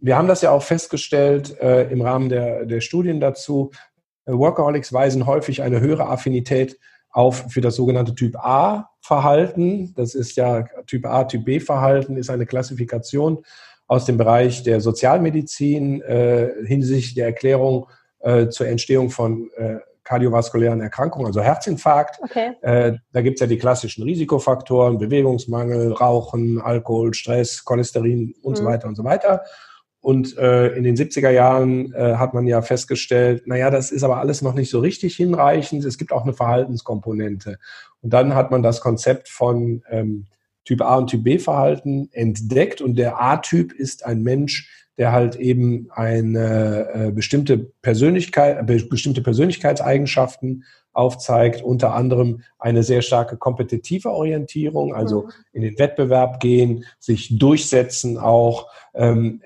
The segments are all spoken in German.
wir haben das ja auch festgestellt äh, im Rahmen der, der Studien dazu. Äh, Workaholics weisen häufig eine höhere Affinität auf für das sogenannte Typ A-Verhalten. Das ist ja Typ A, Typ B-Verhalten, ist eine Klassifikation aus dem Bereich der Sozialmedizin äh, hinsichtlich der Erklärung äh, zur Entstehung von äh, kardiovaskulären Erkrankungen, also Herzinfarkt. Okay. Äh, da gibt es ja die klassischen Risikofaktoren, Bewegungsmangel, Rauchen, Alkohol, Stress, Cholesterin und mhm. so weiter und so weiter. Und äh, in den 70er Jahren äh, hat man ja festgestellt, naja, das ist aber alles noch nicht so richtig hinreichend. Es gibt auch eine Verhaltenskomponente. Und dann hat man das Konzept von ähm, Typ A und Typ B Verhalten entdeckt. Und der A-Typ ist ein Mensch, der halt eben eine äh, bestimmte Persönlichkeit, bestimmte Persönlichkeitseigenschaften aufzeigt, unter anderem eine sehr starke kompetitive Orientierung, also mhm. in den Wettbewerb gehen, sich durchsetzen auch. Ähm,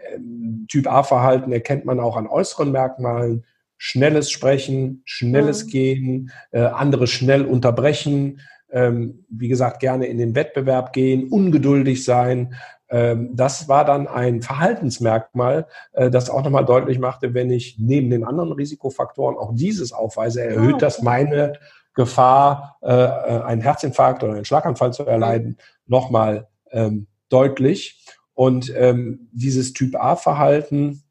typ A-Verhalten erkennt man auch an äußeren Merkmalen. Schnelles Sprechen, schnelles mhm. Gehen, äh, andere schnell unterbrechen, ähm, wie gesagt, gerne in den Wettbewerb gehen, ungeduldig sein. Ähm, das war dann ein Verhaltensmerkmal, äh, das auch nochmal deutlich machte, wenn ich neben den anderen Risikofaktoren auch dieses aufweise, erhöht das meine Gefahr, äh, äh, einen Herzinfarkt oder einen Schlaganfall zu erleiden, nochmal ähm, deutlich. Und ähm, dieses Typ A-Verhalten,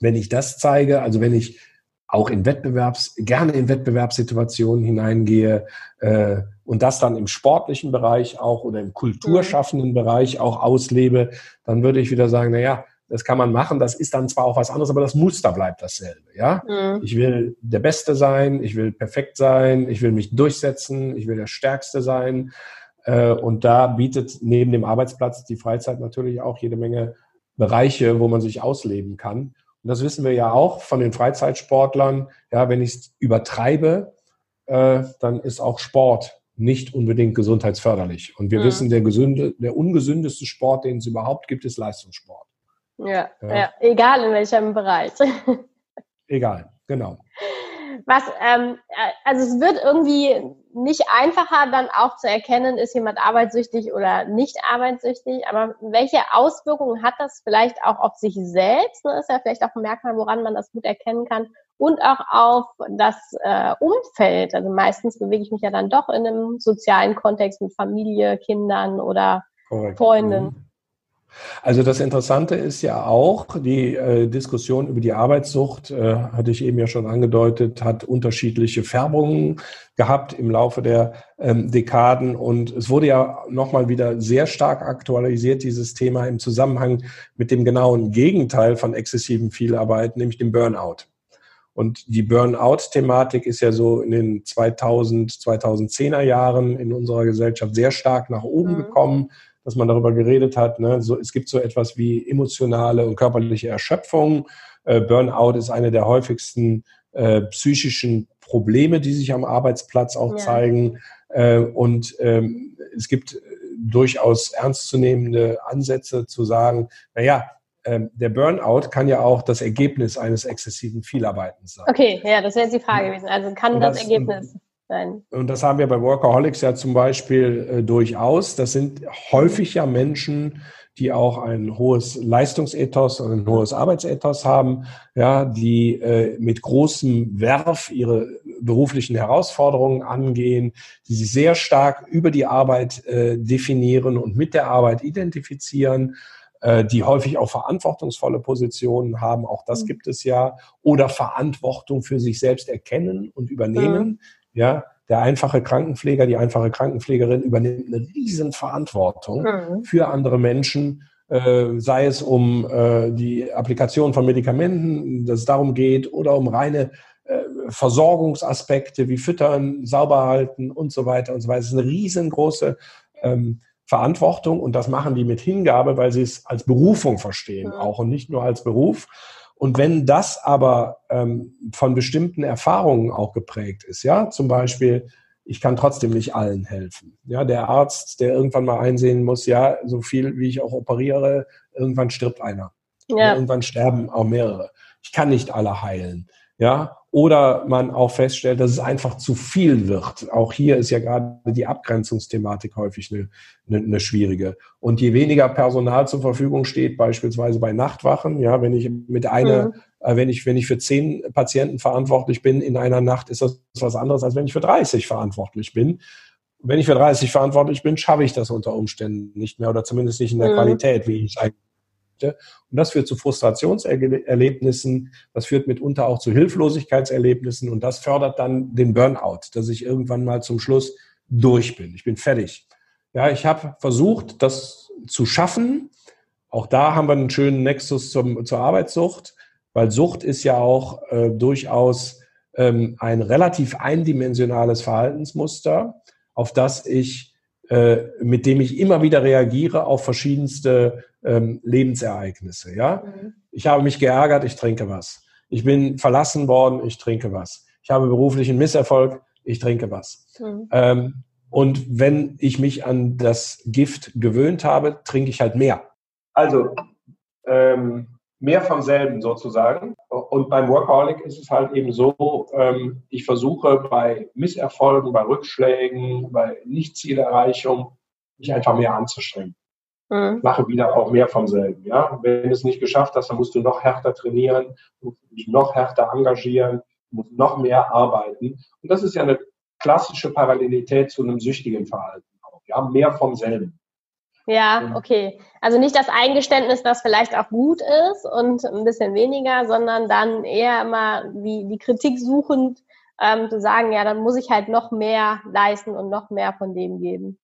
wenn ich das zeige, also wenn ich auch in Wettbewerbs, gerne in Wettbewerbssituationen hineingehe äh, und das dann im sportlichen Bereich auch oder im kulturschaffenden Bereich auch auslebe, dann würde ich wieder sagen, na ja, das kann man machen, das ist dann zwar auch was anderes, aber das Muster bleibt dasselbe, ja? Mhm. Ich will der Beste sein, ich will perfekt sein, ich will mich durchsetzen, ich will der Stärkste sein. Äh, und da bietet neben dem Arbeitsplatz die Freizeit natürlich auch jede Menge Bereiche, wo man sich ausleben kann. Und das wissen wir ja auch von den Freizeitsportlern. Ja, wenn ich es übertreibe, äh, dann ist auch Sport nicht unbedingt gesundheitsförderlich. Und wir mhm. wissen, der, gesunde, der ungesündeste Sport, den es überhaupt gibt, ist Leistungssport. Ja, ja. ja egal in welchem Bereich. egal, genau. Was, ähm, äh, also es wird irgendwie nicht einfacher dann auch zu erkennen, ist jemand arbeitssüchtig oder nicht arbeitssüchtig, aber welche Auswirkungen hat das vielleicht auch auf sich selbst? Das ist ja vielleicht auch ein Merkmal, woran man das gut erkennen kann und auch auf das äh, Umfeld. Also meistens bewege ich mich ja dann doch in einem sozialen Kontext mit Familie, Kindern oder Korrekt. Freunden. Also das Interessante ist ja auch, die äh, Diskussion über die Arbeitssucht, äh, hatte ich eben ja schon angedeutet, hat unterschiedliche Färbungen gehabt im Laufe der ähm, Dekaden. Und es wurde ja nochmal wieder sehr stark aktualisiert, dieses Thema im Zusammenhang mit dem genauen Gegenteil von exzessiven Vielarbeit, nämlich dem Burnout. Und die Burnout-Thematik ist ja so in den 2000, 2010er Jahren in unserer Gesellschaft sehr stark nach oben mhm. gekommen dass man darüber geredet hat. Ne? So, es gibt so etwas wie emotionale und körperliche Erschöpfung. Äh, Burnout ist eine der häufigsten äh, psychischen Probleme, die sich am Arbeitsplatz auch ja. zeigen. Äh, und ähm, es gibt durchaus ernstzunehmende Ansätze zu sagen, naja, ähm, der Burnout kann ja auch das Ergebnis eines exzessiven Vielarbeitens sein. Okay, ja, das wäre jetzt die Frage gewesen. Also kann das, das Ergebnis sein. Und das haben wir bei Workaholics ja zum Beispiel äh, durchaus. Das sind häufig ja Menschen, die auch ein hohes Leistungsethos und ein hohes Arbeitsethos haben, ja, die äh, mit großem Werf ihre beruflichen Herausforderungen angehen, die sich sehr stark über die Arbeit äh, definieren und mit der Arbeit identifizieren äh, die häufig auch verantwortungsvolle Positionen haben, auch das mhm. gibt es ja, oder Verantwortung für sich selbst erkennen und übernehmen. Mhm. Ja, der einfache Krankenpfleger, die einfache Krankenpflegerin übernimmt eine riesen Verantwortung mhm. für andere Menschen, äh, sei es um äh, die Applikation von Medikamenten, dass es darum geht, oder um reine äh, Versorgungsaspekte wie Füttern, sauber halten und so weiter und so weiter. Es ist eine riesengroße ähm, Verantwortung und das machen die mit Hingabe, weil sie es als Berufung verstehen, mhm. auch und nicht nur als Beruf. Und wenn das aber ähm, von bestimmten Erfahrungen auch geprägt ist, ja, zum Beispiel, ich kann trotzdem nicht allen helfen. Ja, der Arzt, der irgendwann mal einsehen muss, ja, so viel wie ich auch operiere, irgendwann stirbt einer. Ja. Irgendwann sterben auch mehrere. Ich kann nicht alle heilen. Ja, oder man auch feststellt, dass es einfach zu viel wird. Auch hier ist ja gerade die Abgrenzungsthematik häufig eine, eine, eine schwierige. Und je weniger Personal zur Verfügung steht, beispielsweise bei Nachtwachen, ja, wenn ich mit einer, mhm. äh, wenn ich, wenn ich für zehn Patienten verantwortlich bin in einer Nacht, ist das was anderes, als wenn ich für 30 verantwortlich bin. Wenn ich für 30 verantwortlich bin, schaffe ich das unter Umständen nicht mehr oder zumindest nicht in der mhm. Qualität, wie ich es eigentlich möchte. Und das führt zu Frustrationserlebnissen, das führt mitunter auch zu Hilflosigkeitserlebnissen und das fördert dann den Burnout, dass ich irgendwann mal zum Schluss durch bin. Ich bin fertig. Ja, ich habe versucht, das zu schaffen. Auch da haben wir einen schönen Nexus zum, zur Arbeitssucht, weil Sucht ist ja auch äh, durchaus ähm, ein relativ eindimensionales Verhaltensmuster, auf das ich äh, mit dem ich immer wieder reagiere auf verschiedenste ähm, Lebensereignisse. Ja, mhm. ich habe mich geärgert, ich trinke was. Ich bin verlassen worden, ich trinke was. Ich habe beruflichen Misserfolg, ich trinke was. Mhm. Ähm, und wenn ich mich an das Gift gewöhnt habe, trinke ich halt mehr. Also ähm, mehr vom selben sozusagen. Und beim Workaholic ist es halt eben so, ähm, ich versuche bei Misserfolgen, bei Rückschlägen, bei Nichtzielerreichung, mich einfach mehr anzustrengen. Mhm. Mache wieder auch mehr vom selben. Ja? Wenn du es nicht geschafft hast, dann musst du noch härter trainieren, musst dich noch härter engagieren, musst noch mehr arbeiten. Und das ist ja eine klassische Parallelität zu einem süchtigen Verhalten. Auch, ja? Mehr vom selben. Ja, okay. Also nicht das Eingeständnis, das vielleicht auch gut ist und ein bisschen weniger, sondern dann eher immer wie die Kritik suchend ähm, zu sagen, ja, dann muss ich halt noch mehr leisten und noch mehr von dem geben.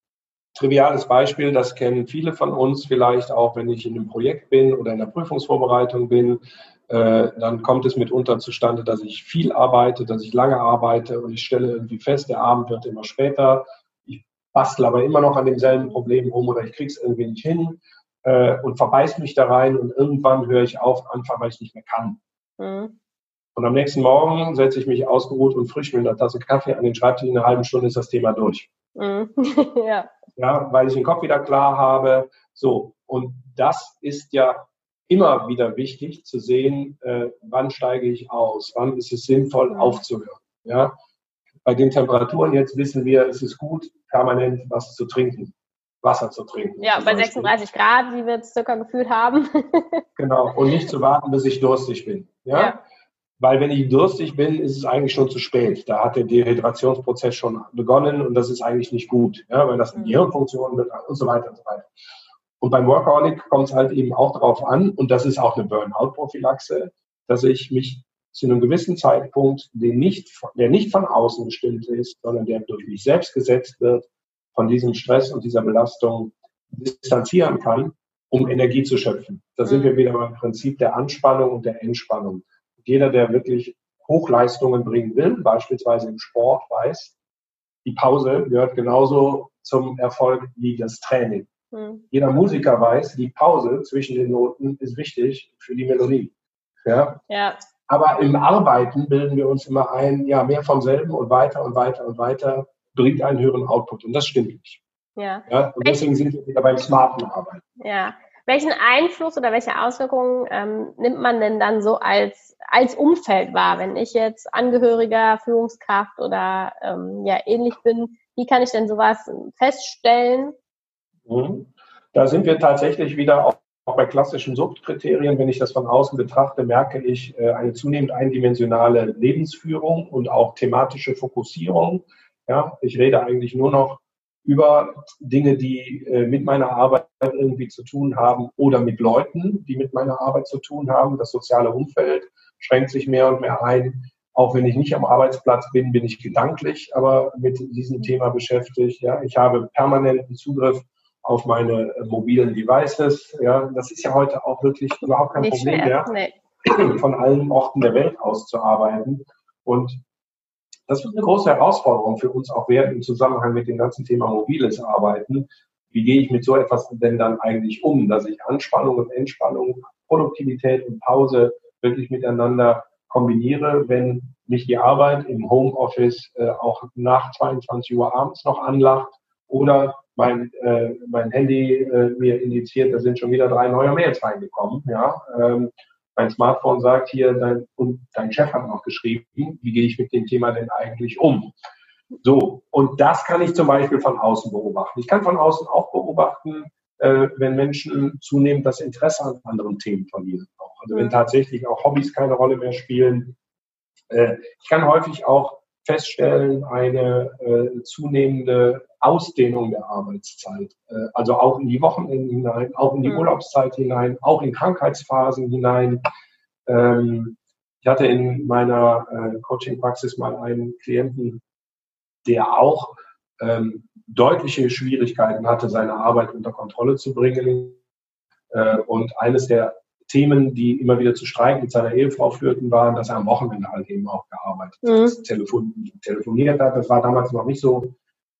Triviales Beispiel, das kennen viele von uns vielleicht auch, wenn ich in einem Projekt bin oder in der Prüfungsvorbereitung bin. Äh, dann kommt es mitunter zustande, dass ich viel arbeite, dass ich lange arbeite und ich stelle irgendwie fest, der Abend wird immer später bastel aber immer noch an demselben Problem rum oder ich krieg's irgendwie nicht hin äh, und verbeiß mich da rein und irgendwann höre ich auf, einfach weil ich nicht mehr kann. Mhm. Und am nächsten Morgen setze ich mich ausgeruht und frisch mit einer Tasse Kaffee an den Schreibtisch. In einer halben Stunde ist das Thema durch. Mhm. ja. Ja, weil ich den Kopf wieder klar habe. So, und das ist ja immer wieder wichtig zu sehen, äh, wann steige ich aus, wann ist es sinnvoll mhm. aufzuhören. Ja, bei den Temperaturen jetzt wissen wir, es ist gut, permanent was zu trinken, Wasser zu trinken. Ja, bei 36 Grad, wie wir es circa gefühlt haben. genau, und nicht zu warten, bis ich durstig bin. Ja? ja? Weil wenn ich durstig bin, ist es eigentlich schon zu spät. Da hat der Dehydrationsprozess schon begonnen und das ist eigentlich nicht gut, ja? weil das in die mhm. Hirnfunktion wird und so weiter und so weiter. Und beim Workaholic kommt es halt eben auch darauf an, und das ist auch eine Burnout-Prophylaxe, dass ich mich zu einem gewissen Zeitpunkt, den nicht, der nicht von außen bestimmt ist, sondern der durch mich selbst gesetzt wird, von diesem Stress und dieser Belastung distanzieren kann, um Energie zu schöpfen. Da sind mhm. wir wieder beim Prinzip der Anspannung und der Entspannung. Jeder, der wirklich Hochleistungen bringen will, beispielsweise im Sport, weiß, die Pause gehört genauso zum Erfolg wie das Training. Mhm. Jeder Musiker weiß, die Pause zwischen den Noten ist wichtig für die Melodie. Ja? ja. Aber im Arbeiten bilden wir uns immer ein, ja, mehr vom selben und weiter und weiter und weiter bringt einen höheren Output. Und das stimmt nicht. Ja. ja und deswegen sind wir wieder beim smarten Arbeiten. Ja. Welchen Einfluss oder welche Auswirkungen ähm, nimmt man denn dann so als, als Umfeld wahr, wenn ich jetzt Angehöriger, Führungskraft oder ähm, ja ähnlich bin? Wie kann ich denn sowas feststellen? Mhm. Da sind wir tatsächlich wieder auf auch bei klassischen Suchtkriterien, wenn ich das von außen betrachte, merke ich äh, eine zunehmend eindimensionale Lebensführung und auch thematische Fokussierung. Ja, ich rede eigentlich nur noch über Dinge, die äh, mit meiner Arbeit irgendwie zu tun haben oder mit Leuten, die mit meiner Arbeit zu tun haben. Das soziale Umfeld schränkt sich mehr und mehr ein. Auch wenn ich nicht am Arbeitsplatz bin, bin ich gedanklich aber mit diesem Thema beschäftigt. Ja, ich habe permanenten Zugriff auf meine äh, mobilen Devices. Ja, das ist ja heute auch wirklich überhaupt kein Nicht Problem mehr, nee. von allen Orten der Welt aus zu arbeiten. Und das wird eine große Herausforderung für uns auch werden im Zusammenhang mit dem ganzen Thema mobiles Arbeiten. Wie gehe ich mit so etwas denn dann eigentlich um, dass ich Anspannung und Entspannung, Produktivität und Pause wirklich miteinander kombiniere, wenn mich die Arbeit im Homeoffice äh, auch nach 22 Uhr abends noch anlacht oder mein, äh, mein Handy äh, mir indiziert, da sind schon wieder drei neue Mails reingekommen. Ja? Ähm, mein Smartphone sagt hier, dein, und dein Chef hat noch geschrieben, wie gehe ich mit dem Thema denn eigentlich um? So, und das kann ich zum Beispiel von außen beobachten. Ich kann von außen auch beobachten, äh, wenn Menschen zunehmend das Interesse an anderen Themen verlieren. Also wenn tatsächlich auch Hobbys keine Rolle mehr spielen. Äh, ich kann häufig auch feststellen, eine äh, zunehmende Ausdehnung der Arbeitszeit. Äh, also auch in die Wochenenden hinein, auch in die mhm. Urlaubszeit hinein, auch in Krankheitsphasen hinein. Ähm, ich hatte in meiner äh, Coaching-Praxis mal einen Klienten, der auch ähm, deutliche Schwierigkeiten hatte, seine Arbeit unter Kontrolle zu bringen. Äh, und eines der Themen, die immer wieder zu Streik mit seiner Ehefrau führten, waren, dass er am Wochenende halt eben auch gearbeitet mhm. hat, telefon telefoniert hat. Das war damals noch nicht so,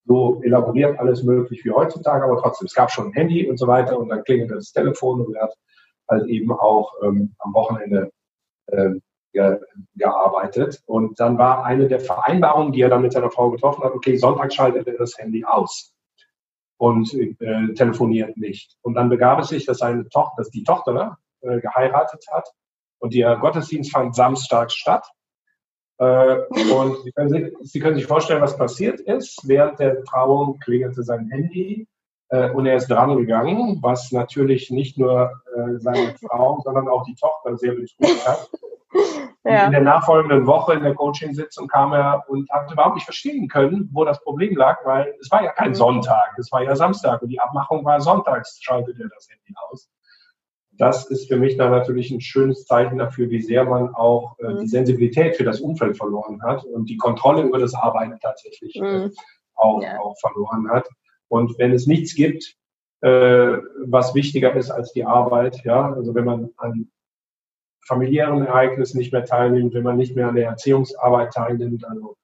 so elaboriert alles möglich wie heutzutage, aber trotzdem, es gab schon ein Handy und so weiter und dann klingelte das Telefon und er hat halt eben auch ähm, am Wochenende ähm, ge gearbeitet. Und dann war eine der Vereinbarungen, die er dann mit seiner Frau getroffen hat, okay, Sonntag schaltet er das Handy aus und äh, telefoniert nicht. Und dann begab es sich, dass seine Tochter, dass die Tochter äh, geheiratet hat und der Gottesdienst fand samstags statt. Äh, und Sie können, sich, Sie können sich vorstellen, was passiert ist. Während der Trauung klingelte sein Handy äh, und er ist dran gegangen, was natürlich nicht nur äh, seine Frau, sondern auch die Tochter sehr betrübt hat. Ja. In der nachfolgenden Woche in der Coaching-Sitzung kam er und hat überhaupt nicht verstehen können, wo das Problem lag, weil es war ja kein mhm. Sonntag, es war ja Samstag und die Abmachung war sonntags, schaltet er das Handy aus. Das ist für mich dann natürlich ein schönes Zeichen dafür, wie sehr man auch äh, die mhm. Sensibilität für das Umfeld verloren hat und die Kontrolle über das Arbeiten tatsächlich äh, mhm. auch, ja. auch verloren hat. Und wenn es nichts gibt, äh, was wichtiger ist als die Arbeit, ja, also wenn man an familiären Ereignissen nicht mehr teilnimmt, wenn man nicht mehr an der Erziehungsarbeit teilnimmt, also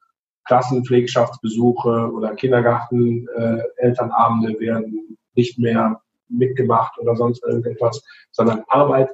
Klassenpflegschaftsbesuche oder Kindergarten, äh, Elternabende werden nicht mehr mitgemacht oder sonst irgendetwas, sondern Arbeit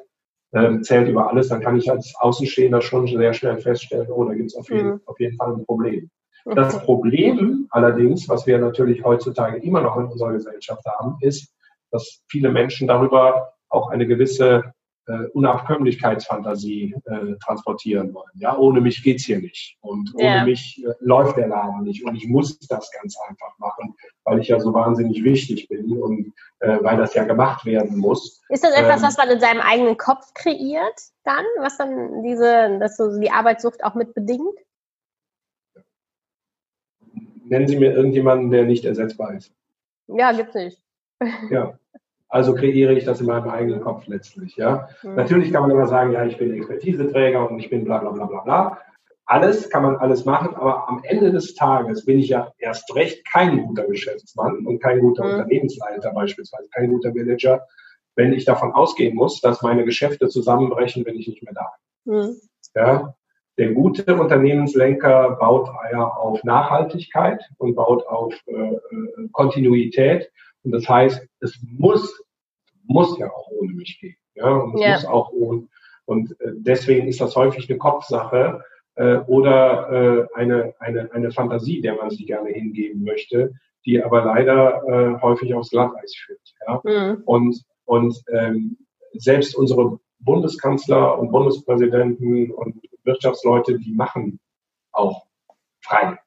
äh, zählt über alles, dann kann ich als Außenstehender schon sehr schnell feststellen, oh, da gibt es auf, jeden, mhm. auf jeden Fall ein Problem. Das Problem allerdings, was wir natürlich heutzutage immer noch in unserer Gesellschaft haben, ist, dass viele Menschen darüber auch eine gewisse äh, Unabkömmlichkeitsfantasie äh, transportieren wollen. Ja, ohne mich geht's hier nicht und ohne ja. mich äh, läuft der Laden nicht und ich muss das ganz einfach machen, weil ich ja so wahnsinnig wichtig bin und äh, weil das ja gemacht werden muss. Ist das etwas, ähm, was man in seinem eigenen Kopf kreiert, dann, was dann diese, dass so die Arbeitssucht auch mit bedingt? Nennen Sie mir irgendjemanden, der nicht ersetzbar ist. Ja, gibt's nicht. Ja, also kreiere ich das in meinem eigenen Kopf letztlich. Ja? Mhm. Natürlich kann man immer sagen, ja, ich bin Expertiseträger und ich bin bla bla bla bla bla. Alles kann man alles machen, aber am Ende des Tages bin ich ja erst recht kein guter Geschäftsmann und kein guter mhm. Unternehmensleiter beispielsweise, kein guter Manager, wenn ich davon ausgehen muss, dass meine Geschäfte zusammenbrechen, wenn ich nicht mehr da bin. Mhm. Ja? Der gute Unternehmenslenker baut ja auf Nachhaltigkeit und baut auf äh, äh Kontinuität und das heißt, es muss, muss ja auch ohne mich gehen. Ja, und es ja. muss auch ohne. Und äh, deswegen ist das häufig eine Kopfsache äh, oder äh, eine, eine, eine Fantasie, der man sich gerne hingeben möchte, die aber leider äh, häufig aufs Glatteis führt. Ja? Mhm. Und, und ähm, selbst unsere Bundeskanzler und Bundespräsidenten und Wirtschaftsleute, die machen auch frei.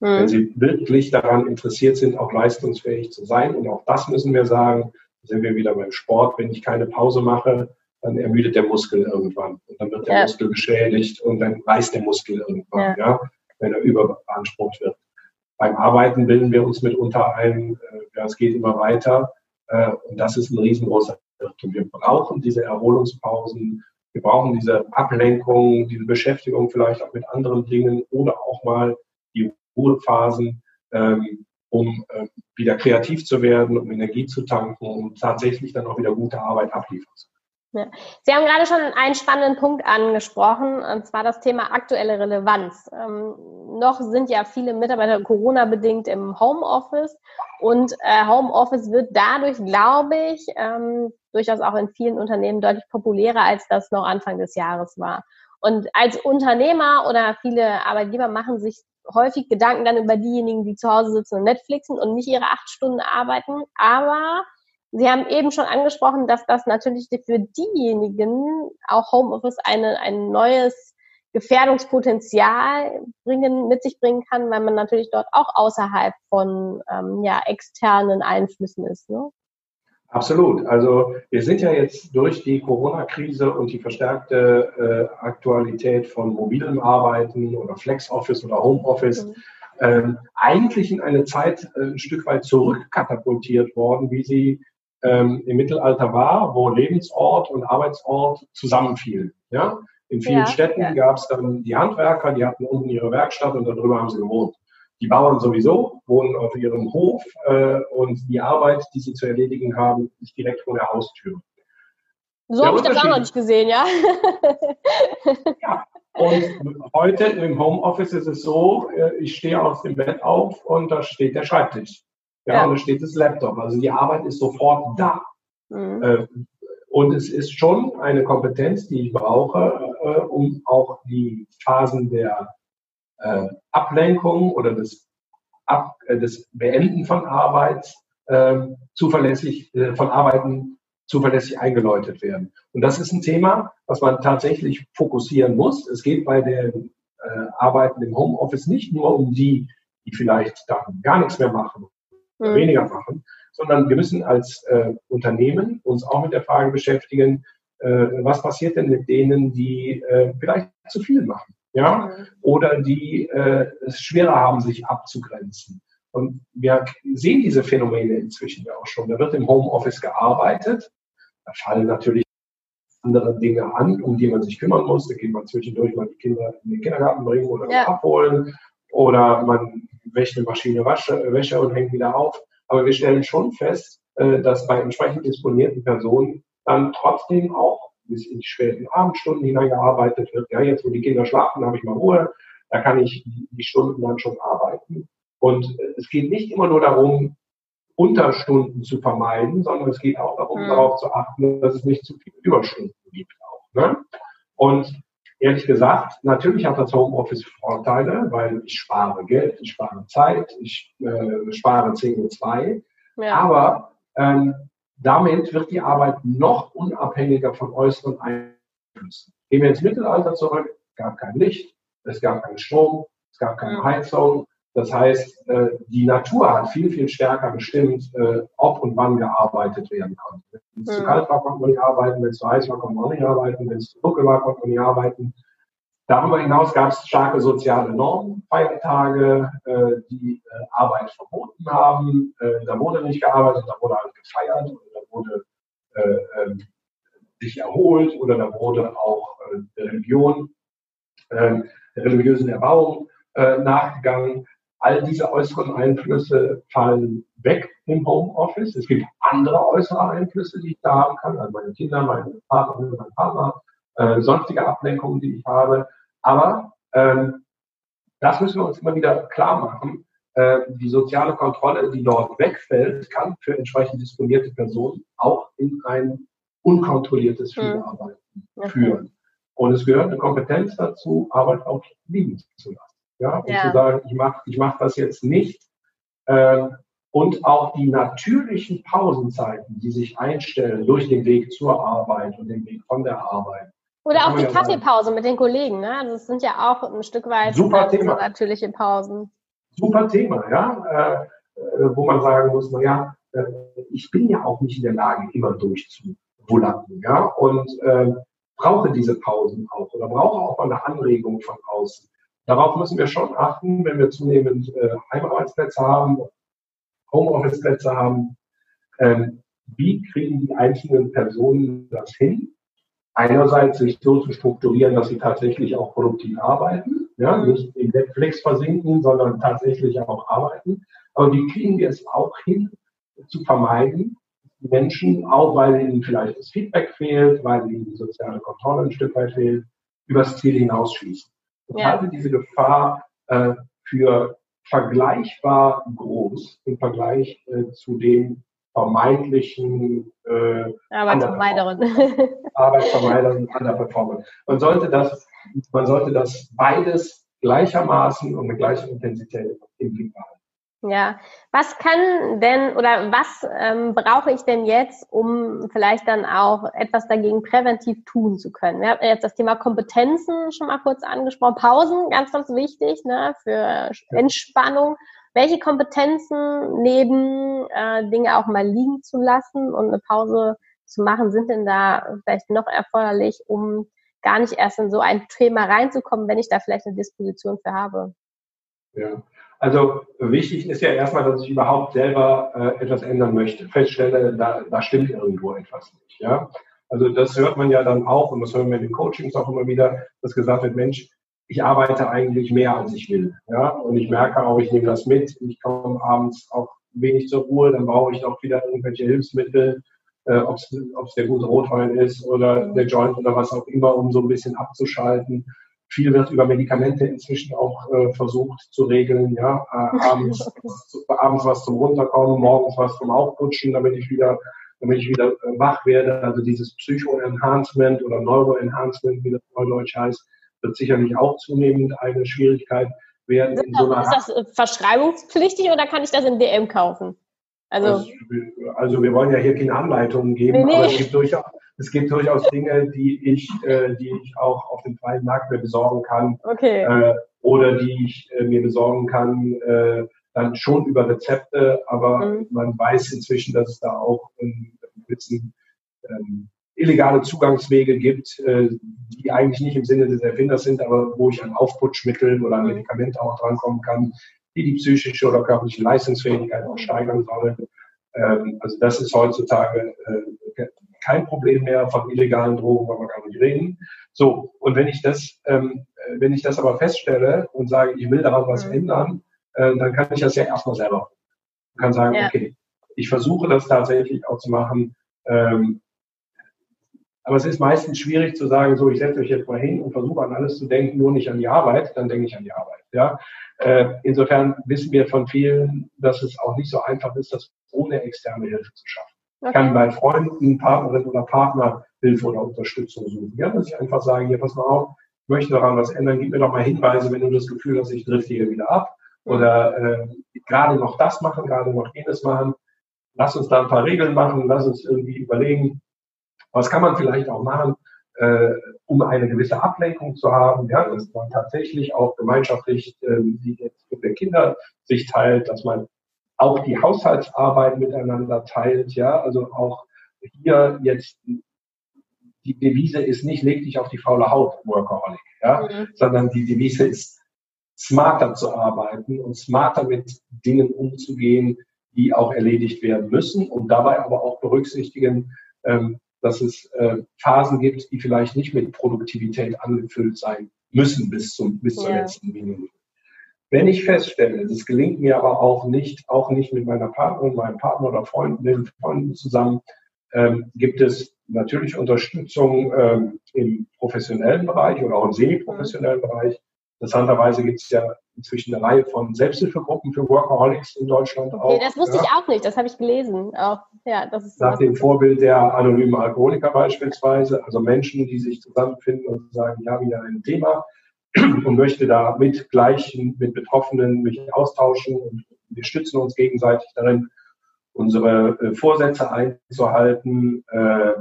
Mhm. Wenn sie wirklich daran interessiert sind, auch leistungsfähig zu sein. Und auch das müssen wir sagen, sind wir wieder beim Sport. Wenn ich keine Pause mache, dann ermüdet der Muskel irgendwann. Und dann wird der ja. Muskel geschädigt und dann reißt der Muskel irgendwann, ja. ja, wenn er überbeansprucht wird. Beim Arbeiten bilden wir uns mitunter ein, äh, ja, es geht immer weiter. Äh, und das ist ein riesengroßer Irrtum. Wir brauchen diese Erholungspausen. Wir brauchen diese Ablenkung, diese Beschäftigung vielleicht auch mit anderen Dingen oder auch mal Ruhephasen, ähm, um äh, wieder kreativ zu werden, um Energie zu tanken, um tatsächlich dann auch wieder gute Arbeit abliefern zu können. Ja. Sie haben gerade schon einen spannenden Punkt angesprochen, und zwar das Thema aktuelle Relevanz. Ähm, noch sind ja viele Mitarbeiter Corona-bedingt im Homeoffice und äh, Homeoffice wird dadurch, glaube ich, ähm, durchaus auch in vielen Unternehmen deutlich populärer, als das noch Anfang des Jahres war. Und als Unternehmer oder viele Arbeitgeber machen sich häufig Gedanken dann über diejenigen, die zu Hause sitzen und Netflixen und nicht ihre acht Stunden arbeiten. Aber Sie haben eben schon angesprochen, dass das natürlich für diejenigen auch Homeoffice eine, ein neues Gefährdungspotenzial bringen, mit sich bringen kann, weil man natürlich dort auch außerhalb von ähm, ja, externen Einflüssen ist. Ne? Absolut. Also wir sind ja jetzt durch die Corona-Krise und die verstärkte äh, Aktualität von mobilem Arbeiten oder Flex-Office oder Homeoffice mhm. ähm, eigentlich in eine Zeit äh, ein Stück weit zurückkatapultiert worden, wie sie ähm, im Mittelalter war, wo Lebensort und Arbeitsort zusammenfielen. Ja? In vielen ja, Städten ja. gab es dann die Handwerker, die hatten unten ihre Werkstatt und darüber haben sie gewohnt. Die Bauern sowieso wohnen auf ihrem Hof äh, und die Arbeit, die sie zu erledigen haben, ist direkt vor der Haustür. So habe ich das auch noch nicht gesehen, ja. ja. Und heute im Homeoffice ist es so, äh, ich stehe aus dem Bett auf und da steht der Schreibtisch. Ja, ja. und da steht das Laptop. Also die Arbeit ist sofort da. Mhm. Äh, und es ist schon eine Kompetenz, die ich brauche, äh, um auch die Phasen der äh, Ablenkung oder des, Ab, äh, des Beenden von Arbeit äh, zuverlässig, äh, von Arbeiten zuverlässig eingeläutet werden. Und das ist ein Thema, was man tatsächlich fokussieren muss. Es geht bei den äh, Arbeiten im Homeoffice nicht nur um die, die vielleicht dann gar nichts mehr machen, mhm. weniger machen, sondern wir müssen als äh, Unternehmen uns auch mit der Frage beschäftigen, äh, was passiert denn mit denen, die äh, vielleicht zu viel machen, ja, mhm. oder die äh, es schwerer haben, sich abzugrenzen. Und wir sehen diese Phänomene inzwischen ja auch schon. Da wird im Homeoffice gearbeitet. Da fallen natürlich andere Dinge an, um die man sich kümmern muss. Da geht man zwischendurch mal die Kinder in den Kindergarten bringen oder ja. abholen. Oder man wäscht eine Maschine Wäsche, Wäsche und hängt wieder auf. Aber wir stellen schon fest, äh, dass bei entsprechend disponierten Personen dann trotzdem auch bis in die späten Abendstunden hineingearbeitet wird. Ja, jetzt wo die Kinder schlafen, habe ich mal Ruhe, da kann ich die Stunden dann schon arbeiten. Und äh, es geht nicht immer nur darum, Unterstunden zu vermeiden, sondern es geht auch darum, mhm. darauf zu achten, dass es nicht zu viele Überstunden gibt. Auch, ne? Und ehrlich gesagt, natürlich hat das Homeoffice Vorteile, weil ich spare Geld, ich spare Zeit, ich äh, spare CO2. Ja. Aber ähm, damit wird die Arbeit noch unabhängiger von äußeren Einflüssen. Gehen wir ins Mittelalter zurück, es gab kein Licht, es gab keinen Strom, es gab keine Heizung. Das heißt, äh, die Natur hat viel, viel stärker bestimmt, äh, ob und wann gearbeitet werden konnte. Wenn es zu kalt war, konnte man nicht arbeiten. Wenn es zu heiß war, konnte man auch nicht arbeiten. Wenn es zu dunkel war, konnte man nicht arbeiten. Darüber hinaus gab es starke soziale Normen, Feiertage, äh, die Arbeit verboten haben. Da wurde nicht gearbeitet, da wurde halt gefeiert wurde ähm, sich erholt oder da wurde auch Religion, ähm, religiösen Erbauung nachgegangen. All diese äußeren Einflüsse fallen weg im Homeoffice. Es gibt andere äußere Einflüsse, die ich da haben kann, also meine Kinder, meine Partnerin, mein Partner, äh, sonstige Ablenkungen, die ich habe. Aber ähm, das müssen wir uns immer wieder klar machen. Äh, die soziale Kontrolle, die dort wegfällt, kann für entsprechend disponierte Personen auch in ein unkontrolliertes Vielarbeiten mhm. führen. Und es gehört eine Kompetenz dazu, Arbeit auch liegen zu lassen. Ja, und ja. zu sagen, ich mache ich mach das jetzt nicht. Ähm, und auch die natürlichen Pausenzeiten, die sich einstellen durch den Weg zur Arbeit und den Weg von der Arbeit. Oder auch die Kaffeepause mit den Kollegen. Ne? Das sind ja auch ein Stück weit super Thema. natürliche Pausen. Super Thema, ja. Äh, äh, wo man sagen muss, naja, äh, ich bin ja auch nicht in der Lage, immer durchzuwullaten. Ja? Und äh, brauche diese Pausen auch oder brauche auch eine Anregung von außen. Darauf müssen wir schon achten, wenn wir zunehmend äh, Heimarbeitsplätze haben, Homeoffice-Plätze haben. Ähm, wie kriegen die einzelnen Personen das hin? Einerseits sich so zu strukturieren, dass sie tatsächlich auch produktiv arbeiten, ja, mhm. nicht in Netflix versinken, sondern tatsächlich auch arbeiten. Aber wie kriegen wir es auch hin, zu vermeiden, Menschen, auch weil ihnen vielleicht das Feedback fehlt, weil ihnen die soziale Kontrolle ein Stück weit fehlt, übers Ziel hinausschießen. Ich ja. halte diese Gefahr äh, für vergleichbar groß im Vergleich äh, zu den vermeintlichen äh, Arbeitsvermeideren. Arbeitsvermeidern Underperformern. Man sollte das, man sollte das beides gleichermaßen und mit gleicher Intensität im Blick behalten. Ja, was kann denn oder was ähm, brauche ich denn jetzt, um vielleicht dann auch etwas dagegen präventiv tun zu können? Wir haben jetzt das Thema Kompetenzen schon mal kurz angesprochen. Pausen, ganz, ganz wichtig ne, für Entspannung. Welche Kompetenzen neben äh, Dinge auch mal liegen zu lassen und eine Pause zu machen, sind denn da vielleicht noch erforderlich, um gar nicht erst in so ein Thema reinzukommen, wenn ich da vielleicht eine Disposition für habe? Ja, also wichtig ist ja erstmal, dass ich überhaupt selber äh, etwas ändern möchte. Feststelle, da, da stimmt irgendwo etwas nicht. Ja? Also das hört man ja dann auch und das hören wir in den Coachings auch immer wieder, dass gesagt wird, Mensch, ich arbeite eigentlich mehr als ich will. Ja? Und ich merke auch, ich nehme das mit. Ich komme abends auch wenig zur Ruhe, dann brauche ich auch wieder irgendwelche Hilfsmittel, äh, ob es der gute Rotwein ist oder der Joint oder was auch immer, um so ein bisschen abzuschalten. Viel wird über Medikamente inzwischen auch äh, versucht zu regeln. Ja, äh, abends, abends was zum Runterkommen, morgens was zum Aufputschen, damit ich wieder, damit ich wieder äh, wach werde. Also dieses Psycho-Enhancement oder Neuro-Enhancement, wie das neudeutsch heißt, wird sicherlich auch zunehmend eine Schwierigkeit werden. Ist das, ist das verschreibungspflichtig oder kann ich das in DM kaufen? Also, also wir wollen ja hier keine Anleitungen geben, nee, nee. aber es gibt durchaus, es gibt durchaus Dinge, die ich, äh, die ich auch auf dem freien Markt mir besorgen kann. Okay. Äh, oder die ich äh, mir besorgen kann, äh, dann schon über Rezepte, aber mhm. man weiß inzwischen, dass es da auch ein bisschen ähm, illegale Zugangswege gibt, äh, die eigentlich nicht im Sinne des Erfinders sind, aber wo ich an Aufputschmitteln oder an mhm. Medikamente auch drankommen kann, die die psychische oder körperliche Leistungsfähigkeit auch steigern sollen. Ähm, also das ist heutzutage äh, kein Problem mehr von illegalen Drogen, weil man gar nicht reden. So, und wenn ich das, ähm, wenn ich das aber feststelle und sage, ich will daran was mhm. ändern, äh, dann kann ich das ja erstmal selber. Ich kann sagen, ja. okay, ich versuche das tatsächlich auch zu machen. Ähm, aber es ist meistens schwierig zu sagen, so, ich setze euch jetzt mal hin und versuche an alles zu denken, nur nicht an die Arbeit, dann denke ich an die Arbeit. Ja? Äh, insofern wissen wir von vielen, dass es auch nicht so einfach ist, das ohne externe Hilfe zu schaffen. Okay. kann bei Freunden, Partnerin oder Partner Hilfe oder Unterstützung suchen. Ja, dass ich einfach sagen, hier, pass mal auf, ich möchte daran was ändern, gib mir doch mal Hinweise, wenn du das Gefühl hast, ich drifte hier wieder ab oder äh, gerade noch das machen, gerade noch jenes machen. Lass uns da ein paar Regeln machen, lass uns irgendwie überlegen, was kann man vielleicht auch machen, äh, um eine gewisse Ablenkung zu haben, ja, dass man tatsächlich auch gemeinschaftlich äh, die Erziehung der Kinder sich teilt, dass man auch die Haushaltsarbeit miteinander teilt, ja, also auch hier jetzt die Devise ist nicht leg dich auf die faule Haut, Workaholic, ja, mhm. sondern die Devise ist smarter zu arbeiten und smarter mit Dingen umzugehen, die auch erledigt werden müssen und dabei aber auch berücksichtigen, ähm, dass es äh, Phasen gibt, die vielleicht nicht mit Produktivität angefüllt sein müssen bis zum bis zur ja. letzten Minute. Wenn ich feststelle, das gelingt mir aber auch nicht, auch nicht mit meiner Partnerin, meinem Partner oder Freunden, Freunden zusammen, ähm, gibt es natürlich Unterstützung ähm, im professionellen Bereich oder auch im semi-professionellen Bereich. Interessanterweise gibt es ja inzwischen eine Reihe von Selbsthilfegruppen für Workaholics in Deutschland okay, auch. Das wusste ja. ich auch nicht, das habe ich gelesen. Auch, ja, das ist Nach dem Vorbild der anonymen Alkoholiker beispielsweise, also Menschen, die sich zusammenfinden und sagen, wir haben hier ein Thema, und möchte da mit Gleichen, mit Betroffenen mich austauschen und wir stützen uns gegenseitig darin, unsere äh, Vorsätze einzuhalten. Äh,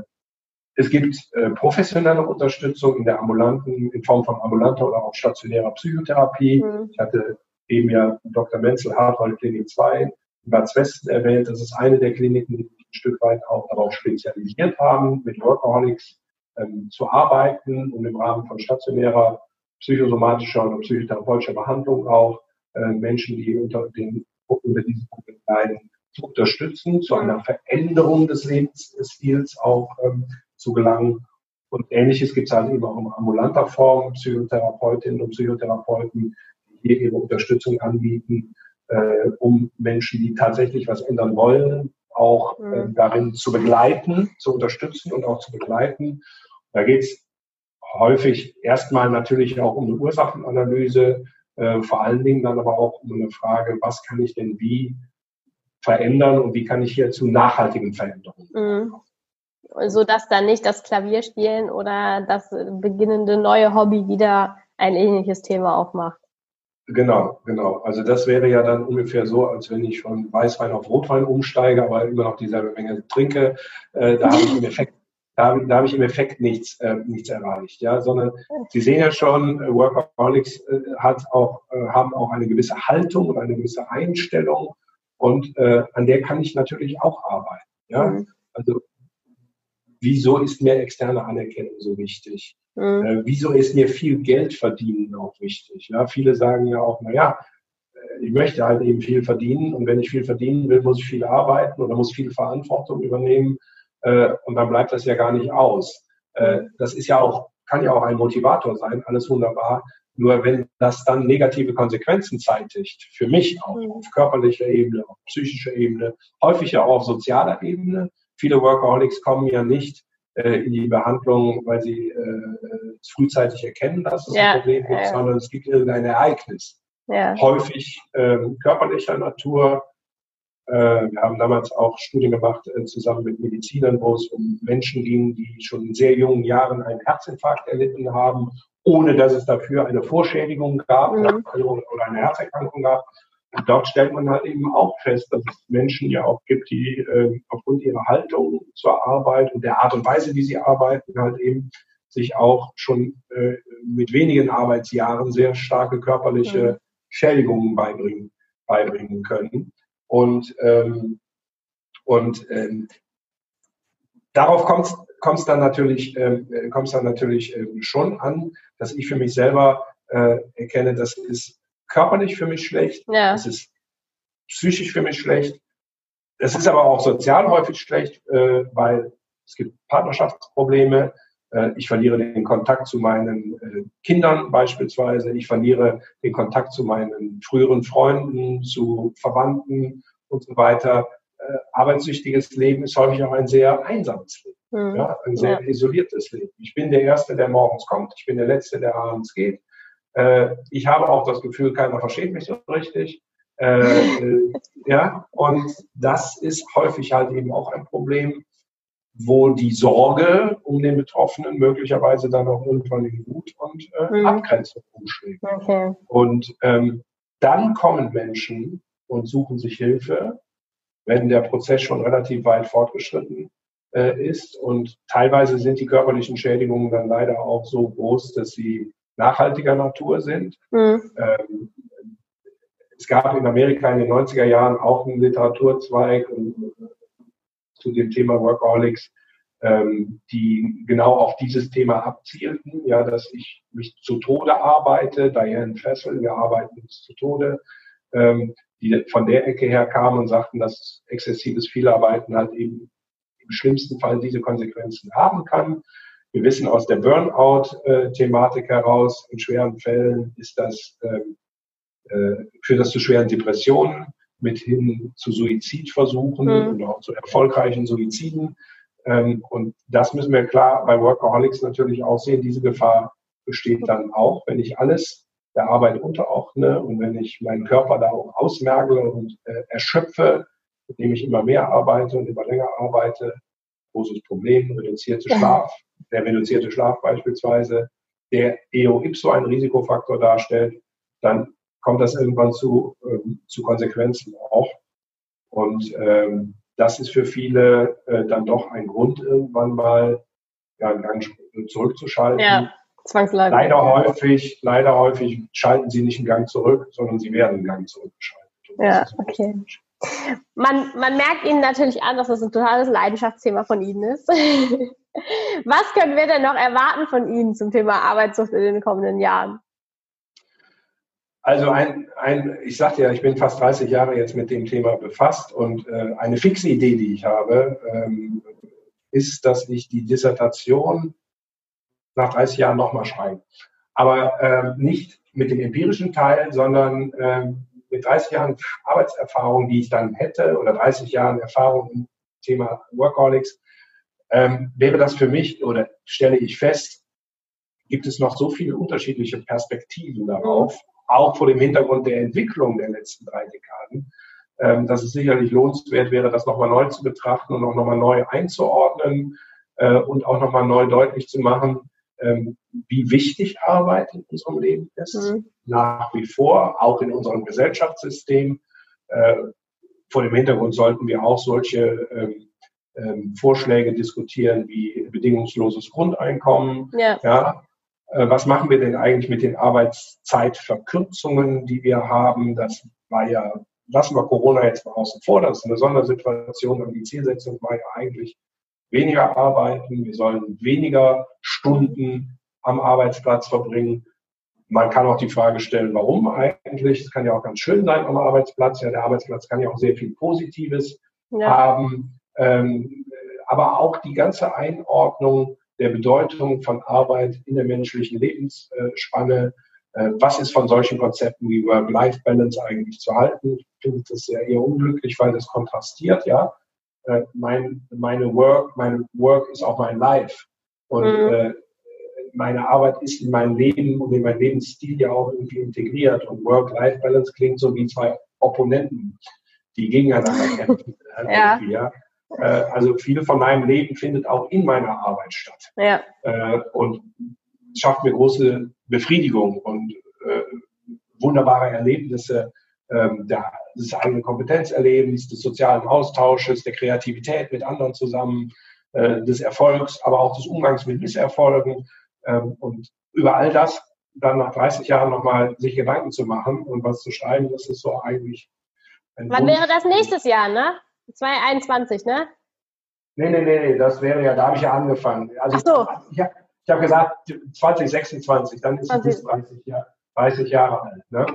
es gibt äh, professionelle Unterstützung in der ambulanten, in Form von ambulanter oder auch stationärer Psychotherapie. Mhm. Ich hatte eben ja Dr. Menzel Hartwald Klinik 2 in Bad Westen erwähnt. Das ist eine der Kliniken, die ein Stück weit auch darauf spezialisiert haben, mit Workaholics ähm, zu arbeiten und im Rahmen von stationärer psychosomatischer oder psychotherapeutischer Behandlung auch äh, Menschen, die unter den unter diesen Problemen leiden, zu unterstützen, zu einer Veränderung des Lebensstils auch ähm, zu gelangen. Und ähnliches gibt es halt eben auch in ambulanter Form, Psychotherapeutinnen und Psychotherapeuten, die hier ihre Unterstützung anbieten, äh, um Menschen, die tatsächlich was ändern wollen, auch äh, darin zu begleiten, zu unterstützen und auch zu begleiten. Da geht es häufig erstmal natürlich auch um eine Ursachenanalyse, äh, vor allen Dingen dann aber auch um eine Frage, was kann ich denn wie verändern und wie kann ich hier zu nachhaltigen Veränderungen. Mhm. So dass dann nicht das Klavierspielen oder das beginnende neue Hobby wieder ein ähnliches Thema aufmacht. Genau, genau. Also das wäre ja dann ungefähr so, als wenn ich von Weißwein auf Rotwein umsteige, aber immer noch dieselbe Menge trinke. Äh, da habe ich im Effekt, da, da habe ich im Effekt nichts, äh, nichts erreicht. Ja, sondern Sie sehen ja schon, äh, Workaholics äh, hat auch, äh, haben auch eine gewisse Haltung und eine gewisse Einstellung und äh, an der kann ich natürlich auch arbeiten. Ja, mhm. also wieso ist mir externe Anerkennung so wichtig? Mhm. Äh, wieso ist mir viel Geld verdienen auch wichtig? Ja, viele sagen ja auch, na ja, äh, ich möchte halt eben viel verdienen und wenn ich viel verdienen will, muss ich viel arbeiten oder muss viel Verantwortung übernehmen äh, und dann bleibt das ja gar nicht aus. Äh, das ist ja auch, kann ja auch ein Motivator sein, alles wunderbar. Nur wenn das dann negative Konsequenzen zeitigt, für mich auch mhm. auf körperlicher Ebene, auf psychischer Ebene, häufig ja auch auf sozialer Ebene. Viele Workaholics kommen ja nicht äh, in die Behandlung, weil sie äh, frühzeitig erkennen, dass es ja, ein Problem gibt, ja. sondern es gibt irgendein Ereignis. Ja. Häufig ähm, körperlicher Natur. Äh, wir haben damals auch Studien gemacht äh, zusammen mit Medizinern, wo es um Menschen ging, die schon in sehr jungen Jahren einen Herzinfarkt erlitten haben, ohne dass es dafür eine Vorschädigung gab mhm. oder eine Herzerkrankung gab. Und dort stellt man halt eben auch fest, dass es Menschen ja auch gibt, die äh, aufgrund ihrer Haltung zur Arbeit und der Art und Weise, wie sie arbeiten, halt eben sich auch schon äh, mit wenigen Arbeitsjahren sehr starke körperliche mhm. Schädigungen beibringen, beibringen können. Und, ähm, und ähm, darauf kommt es dann natürlich, äh, kommt's dann natürlich äh, schon an, dass ich für mich selber äh, erkenne, das ist körperlich für mich schlecht, ja. es ist psychisch für mich schlecht, es ist aber auch sozial häufig schlecht, äh, weil es gibt Partnerschaftsprobleme, äh, ich verliere den Kontakt zu meinen äh, Kindern beispielsweise, ich verliere den Kontakt zu meinen früheren Freunden, zu Verwandten und so weiter. Äh, arbeitssüchtiges Leben ist häufig auch ein sehr einsames Leben, mhm. ja, ein sehr ja. isoliertes Leben. Ich bin der Erste, der morgens kommt, ich bin der Letzte, der abends geht. Äh, ich habe auch das Gefühl, keiner versteht mich so richtig. Äh, ja, und das ist häufig halt eben auch ein Problem, wo die Sorge um den Betroffenen möglicherweise dann auch irgendwann in Wut und äh, mhm. Abgrenzung umschlägt. Okay. Und ähm, dann kommen Menschen und suchen sich Hilfe, wenn der Prozess schon relativ weit fortgeschritten äh, ist. Und teilweise sind die körperlichen Schädigungen dann leider auch so groß, dass sie nachhaltiger Natur sind. Mhm. Ähm, es gab in Amerika in den 90er Jahren auch einen Literaturzweig zu dem Thema Workaholics, ähm, die genau auf dieses Thema abzielten, ja, dass ich mich zu Tode arbeite. Diane Fessel, wir arbeiten uns zu Tode, ähm, die von der Ecke her kamen und sagten, dass exzessives Vielarbeiten halt eben im schlimmsten Fall diese Konsequenzen haben kann. Wir wissen aus der Burnout-Thematik heraus, in schweren Fällen ist das, ähm, äh, führt das zu schweren Depressionen mit hin zu Suizidversuchen mhm. und auch zu erfolgreichen Suiziden. Ähm, und das müssen wir klar bei Workaholics natürlich auch sehen. Diese Gefahr besteht dann auch, wenn ich alles der Arbeit unterordne und wenn ich meinen Körper da auch ausmergle und äh, erschöpfe, indem ich immer mehr arbeite und immer länger arbeite. Großes Problem, reduzierte Schlaf, der reduzierte Schlaf beispielsweise, der eo ipso ein Risikofaktor darstellt, dann kommt das irgendwann zu, ähm, zu Konsequenzen auch. Und ähm, das ist für viele äh, dann doch ein Grund, irgendwann mal ja, einen Gang zurückzuschalten. Ja, zwangsläufig. Leider häufig, leider häufig schalten sie nicht einen Gang zurück, sondern sie werden einen Gang zurückgeschaltet. Ja, okay. Man, man merkt Ihnen natürlich an, dass das ein totales Leidenschaftsthema von Ihnen ist. Was können wir denn noch erwarten von Ihnen zum Thema Arbeitssucht in den kommenden Jahren? Also ein, ein, ich sagte ja, ich bin fast 30 Jahre jetzt mit dem Thema befasst und äh, eine fixe Idee, die ich habe, ähm, ist, dass ich die Dissertation nach 30 Jahren nochmal schreibe. Aber äh, nicht mit dem empirischen Teil, sondern äh, mit 30 Jahren Arbeitserfahrung, die ich dann hätte, oder 30 Jahren Erfahrung im Thema Workaholics, ähm, wäre das für mich oder stelle ich fest, gibt es noch so viele unterschiedliche Perspektiven darauf, auch vor dem Hintergrund der Entwicklung der letzten drei Dekaden, ähm, dass es sicherlich lohnenswert wäre, das nochmal neu zu betrachten und auch nochmal neu einzuordnen äh, und auch nochmal neu deutlich zu machen, ähm, wie wichtig Arbeit in unserem Leben ist. Mhm. Nach wie vor, auch in unserem Gesellschaftssystem. Äh, vor dem Hintergrund sollten wir auch solche ähm, ähm, Vorschläge diskutieren wie bedingungsloses Grundeinkommen. Ja. ja. Äh, was machen wir denn eigentlich mit den Arbeitszeitverkürzungen, die wir haben? Das war ja, lassen wir Corona jetzt mal außen vor, das ist eine Sondersituation, aber die Zielsetzung war ja eigentlich weniger arbeiten, wir sollen weniger Stunden am Arbeitsplatz verbringen. Man kann auch die Frage stellen, warum eigentlich? Es kann ja auch ganz schön sein am Arbeitsplatz. Ja, der Arbeitsplatz kann ja auch sehr viel Positives ja. haben. Ähm, aber auch die ganze Einordnung der Bedeutung von Arbeit in der menschlichen Lebensspanne. Äh, was ist von solchen Konzepten wie Work-Life-Balance eigentlich zu halten? Ich finde das sehr eher unglücklich, weil das kontrastiert, ja. Äh, mein, meine Work, mein Work ist auch mein Life. Und mhm. äh, meine Arbeit ist in mein Leben und in mein Lebensstil ja auch irgendwie integriert. Und Work-Life-Balance klingt so wie zwei Opponenten, die gegeneinander kämpfen. ja. ja. Äh, also viel von meinem Leben findet auch in meiner Arbeit statt. Ja. Äh, und schafft mir große Befriedigung und äh, wunderbare Erlebnisse ähm, des eigenen Kompetenzerlebens, des sozialen Austausches, der Kreativität mit anderen zusammen, des Erfolgs, aber auch des Umgangs mit Misserfolgen. Ähm, und über all das dann nach 30 Jahren nochmal sich Gedanken zu machen und was zu schreiben, das ist so eigentlich. Wann Wunsch. wäre das nächstes Jahr, ne? 2021, ne? Nee, nee, nee, nee, das wäre ja, da habe ich ja angefangen. Also Ach so. ich, habe hab gesagt 2026, dann ist es 30, Jahr, 30 Jahre alt. Ne?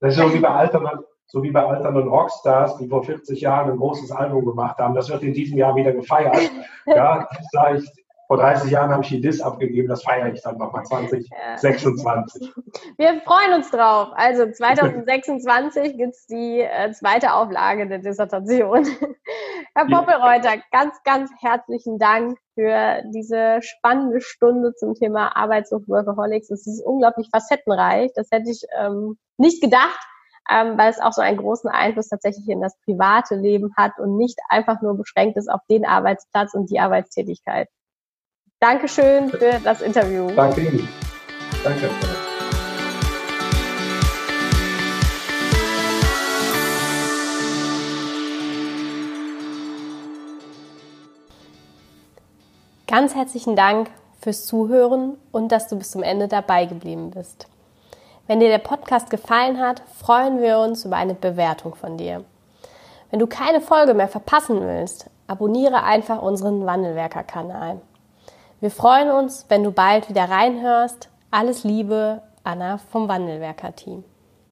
Das ist so wie bei alternden, so wie bei alternden Rockstars, die vor 40 Jahren ein großes Album gemacht haben. Das wird in diesem Jahr wieder gefeiert. ja, das sage ich, vor 30 Jahren habe ich die Diss abgegeben, das feiere ich dann nochmal 2026. Wir freuen uns drauf. Also 2026 gibt es die äh, zweite Auflage der Dissertation. Herr Poppelreuter, ganz, ganz herzlichen Dank für diese spannende Stunde zum Thema Arbeitssucht Workaholics. Es ist unglaublich facettenreich. Das hätte ich ähm, nicht gedacht. Ähm, weil es auch so einen großen Einfluss tatsächlich in das private Leben hat und nicht einfach nur beschränkt ist auf den Arbeitsplatz und die Arbeitstätigkeit. Dankeschön für das Interview. Danke Ihnen. Danke. Ganz herzlichen Dank fürs Zuhören und dass du bis zum Ende dabei geblieben bist. Wenn dir der Podcast gefallen hat, freuen wir uns über eine Bewertung von dir. Wenn du keine Folge mehr verpassen willst, abonniere einfach unseren Wandelwerker-Kanal. Wir freuen uns, wenn du bald wieder reinhörst. Alles Liebe, Anna vom Wandelwerker-Team.